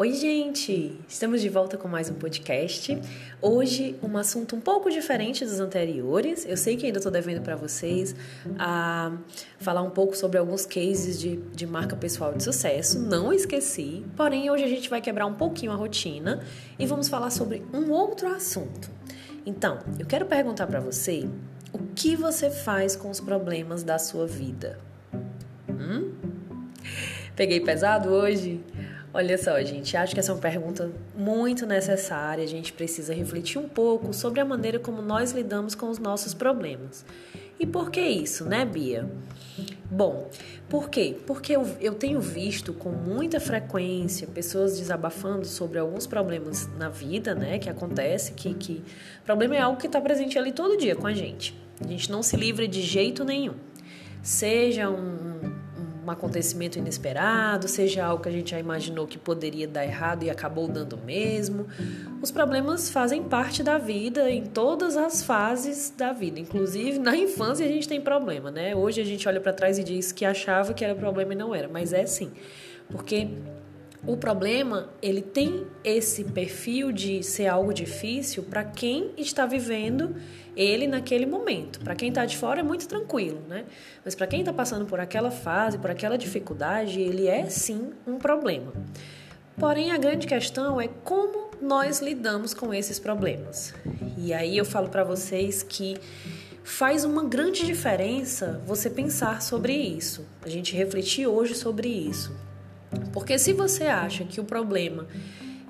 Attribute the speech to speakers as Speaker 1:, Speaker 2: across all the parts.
Speaker 1: Oi, gente! Estamos de volta com mais um podcast. Hoje, um assunto um pouco diferente dos anteriores. Eu sei que ainda estou devendo para vocês a falar um pouco sobre alguns cases de, de marca pessoal de sucesso. Não esqueci. Porém, hoje a gente vai quebrar um pouquinho a rotina e vamos falar sobre um outro assunto. Então, eu quero perguntar para você o que você faz com os problemas da sua vida? Hum? Peguei pesado hoje? Olha só, gente, acho que essa é uma pergunta muito necessária. A gente precisa refletir um pouco sobre a maneira como nós lidamos com os nossos problemas. E por que isso, né, Bia? Bom, por quê? Porque eu, eu tenho visto com muita frequência pessoas desabafando sobre alguns problemas na vida, né, que acontece, que, que problema é algo que está presente ali todo dia com a gente. A gente não se livra de jeito nenhum. Seja um, um acontecimento inesperado, seja algo que a gente já imaginou que poderia dar errado e acabou dando mesmo. Os problemas fazem parte da vida em todas as fases da vida, inclusive na infância a gente tem problema, né? Hoje a gente olha para trás e diz que achava que era problema e não era, mas é sim. Porque o problema, ele tem esse perfil de ser algo difícil para quem está vivendo ele naquele momento. Para quem está de fora é muito tranquilo, né? Mas para quem está passando por aquela fase, por aquela dificuldade, ele é sim um problema. Porém, a grande questão é como nós lidamos com esses problemas. E aí eu falo para vocês que faz uma grande diferença você pensar sobre isso, a gente refletir hoje sobre isso. Porque se você acha que o problema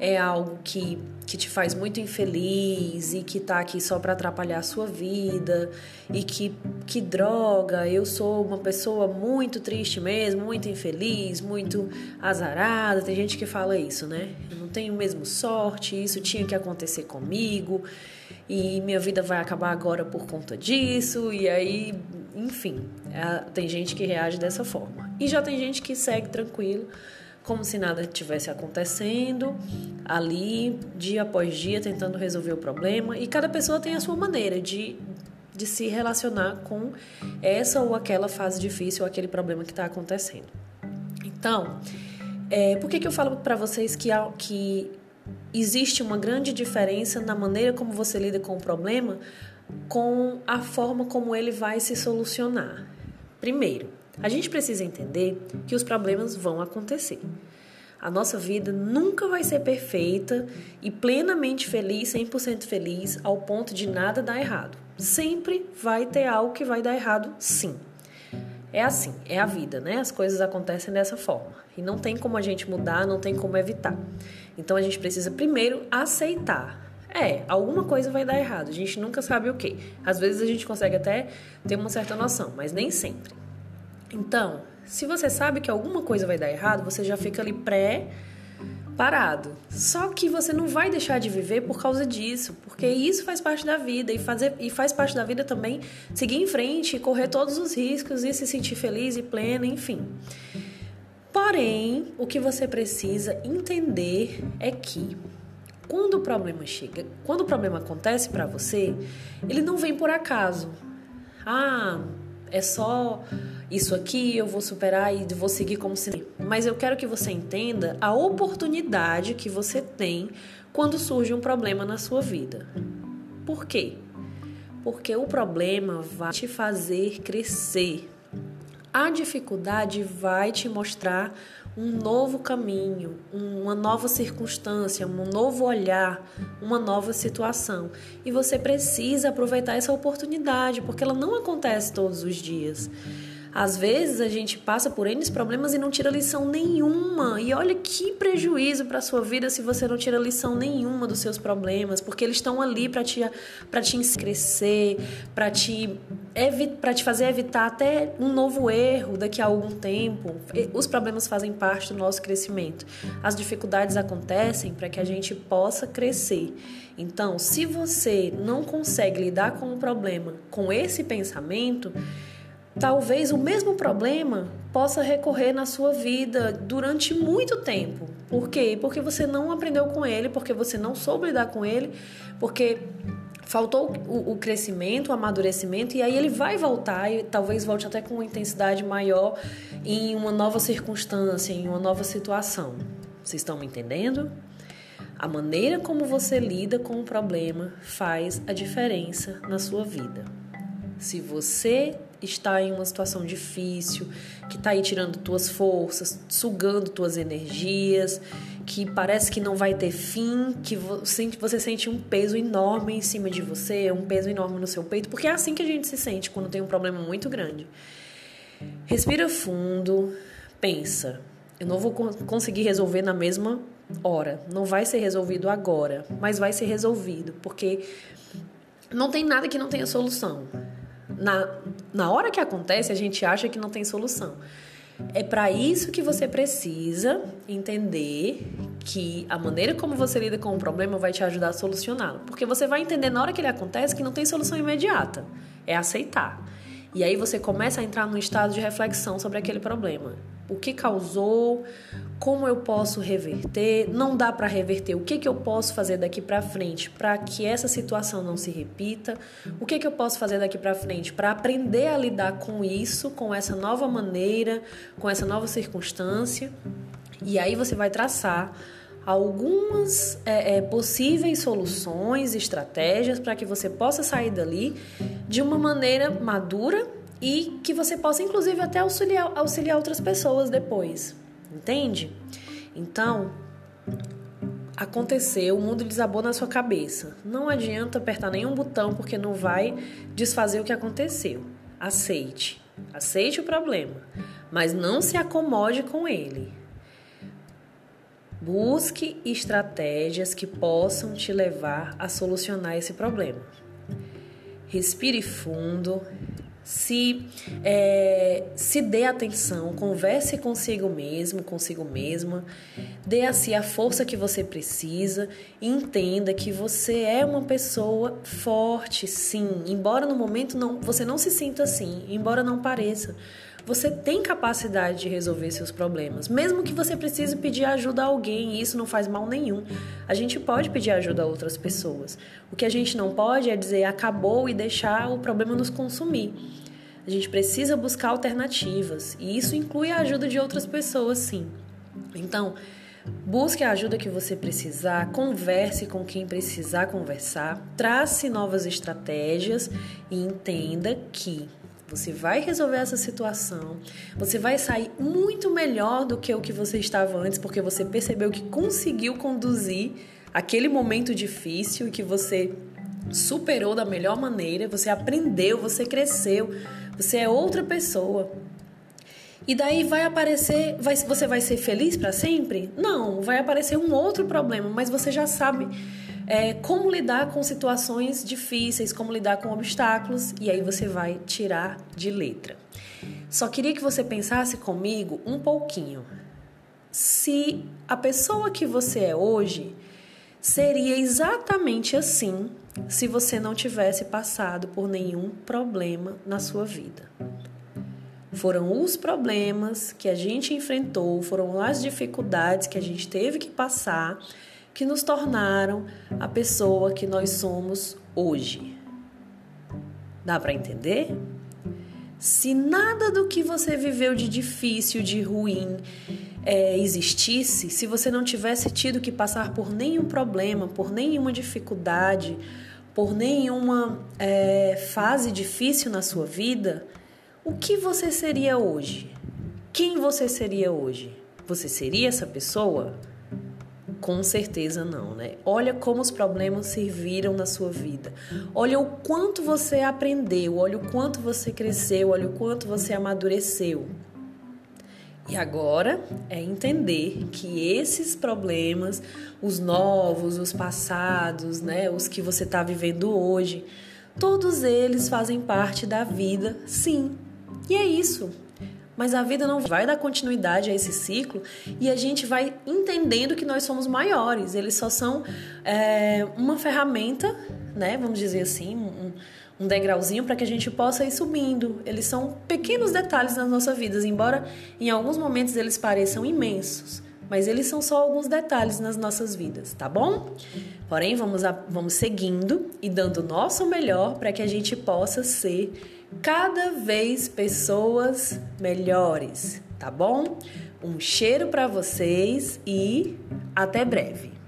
Speaker 1: é algo que, que te faz muito infeliz e que tá aqui só para atrapalhar a sua vida e que, que droga, eu sou uma pessoa muito triste mesmo, muito infeliz, muito azarada. Tem gente que fala isso, né? Eu não tenho mesmo sorte, isso tinha que acontecer comigo e minha vida vai acabar agora por conta disso. E aí, enfim, tem gente que reage dessa forma. E já tem gente que segue tranquilo como se nada tivesse acontecendo, ali, dia após dia, tentando resolver o problema. E cada pessoa tem a sua maneira de, de se relacionar com essa ou aquela fase difícil ou aquele problema que está acontecendo. Então, é, por que, que eu falo para vocês que, que existe uma grande diferença na maneira como você lida com o problema com a forma como ele vai se solucionar? Primeiro, a gente precisa entender que os problemas vão acontecer. A nossa vida nunca vai ser perfeita e plenamente feliz, 100% feliz, ao ponto de nada dar errado. Sempre vai ter algo que vai dar errado, sim. É assim, é a vida, né? As coisas acontecem dessa forma. E não tem como a gente mudar, não tem como evitar. Então a gente precisa primeiro aceitar. É, alguma coisa vai dar errado, a gente nunca sabe o que. Às vezes a gente consegue até ter uma certa noção, mas nem sempre. Então, se você sabe que alguma coisa vai dar errado, você já fica ali pré parado. Só que você não vai deixar de viver por causa disso, porque isso faz parte da vida e fazer e faz parte da vida também seguir em frente, correr todos os riscos e se sentir feliz e pleno, enfim. Porém, o que você precisa entender é que quando o problema chega, quando o problema acontece para você, ele não vem por acaso. Ah, é só isso aqui, eu vou superar e vou seguir como se. Mas eu quero que você entenda a oportunidade que você tem quando surge um problema na sua vida. Por quê? Porque o problema vai te fazer crescer. A dificuldade vai te mostrar um novo caminho, uma nova circunstância, um novo olhar, uma nova situação. E você precisa aproveitar essa oportunidade, porque ela não acontece todos os dias. Às vezes a gente passa por N problemas e não tira lição nenhuma. E olha que prejuízo para sua vida se você não tira lição nenhuma dos seus problemas, porque eles estão ali para te para te crescer, para te para te fazer evitar até um novo erro daqui a algum tempo. Os problemas fazem parte do nosso crescimento. As dificuldades acontecem para que a gente possa crescer. Então, se você não consegue lidar com o problema com esse pensamento, talvez o mesmo problema possa recorrer na sua vida durante muito tempo. Por quê? Porque você não aprendeu com ele, porque você não soube lidar com ele, porque faltou o, o, crescimento, o amadurecimento, e aí ele vai voltar e talvez volte até com uma intensidade maior em uma nova circunstância, em uma nova situação. Vocês estão me entendendo? A maneira como você lida com o problema faz a diferença na sua vida. Se você está em uma situação difícil, que está aí tirando tuas forças, sugando tuas energias, que parece que não vai ter fim, que você sente um peso enorme em cima de você, um peso enorme no seu peito, porque é assim que a gente se sente quando tem um problema muito grande. Respira fundo, pensa. Eu não vou conseguir resolver na mesma hora. Não vai ser resolvido agora, mas vai ser resolvido, porque não tem nada que não tenha solução. Na, na hora que acontece, a gente acha que não tem solução. É para isso que você precisa entender que a maneira como você lida com o problema vai te ajudar a solucioná-lo. Porque você vai entender na hora que ele acontece que não tem solução imediata. É aceitar. E aí você começa a entrar num estado de reflexão sobre aquele problema. O que causou? Como eu posso reverter? Não dá para reverter. O que, que eu posso fazer daqui para frente para que essa situação não se repita? O que, que eu posso fazer daqui para frente para aprender a lidar com isso, com essa nova maneira, com essa nova circunstância? E aí você vai traçar algumas é, é, possíveis soluções, estratégias para que você possa sair dali de uma maneira madura e que você possa, inclusive, até auxiliar, auxiliar outras pessoas depois. Entende? Então, aconteceu, o mundo desabou na sua cabeça. Não adianta apertar nenhum botão porque não vai desfazer o que aconteceu. Aceite. Aceite o problema, mas não se acomode com ele. Busque estratégias que possam te levar a solucionar esse problema. Respire fundo, se, é, se dê atenção, converse consigo mesmo, consigo mesma, dê a si a força que você precisa entenda que você é uma pessoa forte, sim, embora no momento não, você não se sinta assim, embora não pareça. Você tem capacidade de resolver seus problemas, mesmo que você precise pedir ajuda a alguém, e isso não faz mal nenhum. A gente pode pedir ajuda a outras pessoas. O que a gente não pode é dizer acabou e deixar o problema nos consumir. A gente precisa buscar alternativas, e isso inclui a ajuda de outras pessoas, sim. Então, Busque a ajuda que você precisar, converse com quem precisar conversar, trace novas estratégias e entenda que você vai resolver essa situação, você vai sair muito melhor do que o que você estava antes, porque você percebeu que conseguiu conduzir aquele momento difícil e que você superou da melhor maneira, você aprendeu, você cresceu, você é outra pessoa. E daí vai aparecer, vai, você vai ser feliz para sempre? Não, vai aparecer um outro problema, mas você já sabe é, como lidar com situações difíceis, como lidar com obstáculos, e aí você vai tirar de letra. Só queria que você pensasse comigo um pouquinho. Se a pessoa que você é hoje seria exatamente assim se você não tivesse passado por nenhum problema na sua vida. Foram os problemas que a gente enfrentou, foram as dificuldades que a gente teve que passar que nos tornaram a pessoa que nós somos hoje. Dá para entender? Se nada do que você viveu de difícil, de ruim, é, existisse, se você não tivesse tido que passar por nenhum problema, por nenhuma dificuldade, por nenhuma é, fase difícil na sua vida, o que você seria hoje? Quem você seria hoje? Você seria essa pessoa? Com certeza não, né? Olha como os problemas serviram na sua vida. Olha o quanto você aprendeu, olha o quanto você cresceu, olha o quanto você amadureceu. E agora é entender que esses problemas, os novos, os passados, né, os que você está vivendo hoje, todos eles fazem parte da vida, sim. E é isso. Mas a vida não vai dar continuidade a esse ciclo e a gente vai entendendo que nós somos maiores. Eles só são é, uma ferramenta, né? Vamos dizer assim, um, um degrauzinho para que a gente possa ir subindo. Eles são pequenos detalhes nas nossas vidas, embora em alguns momentos eles pareçam imensos mas eles são só alguns detalhes nas nossas vidas, tá bom? Porém, vamos, a, vamos seguindo e dando o nosso melhor para que a gente possa ser cada vez pessoas melhores. tá bom? Um cheiro para vocês e até breve.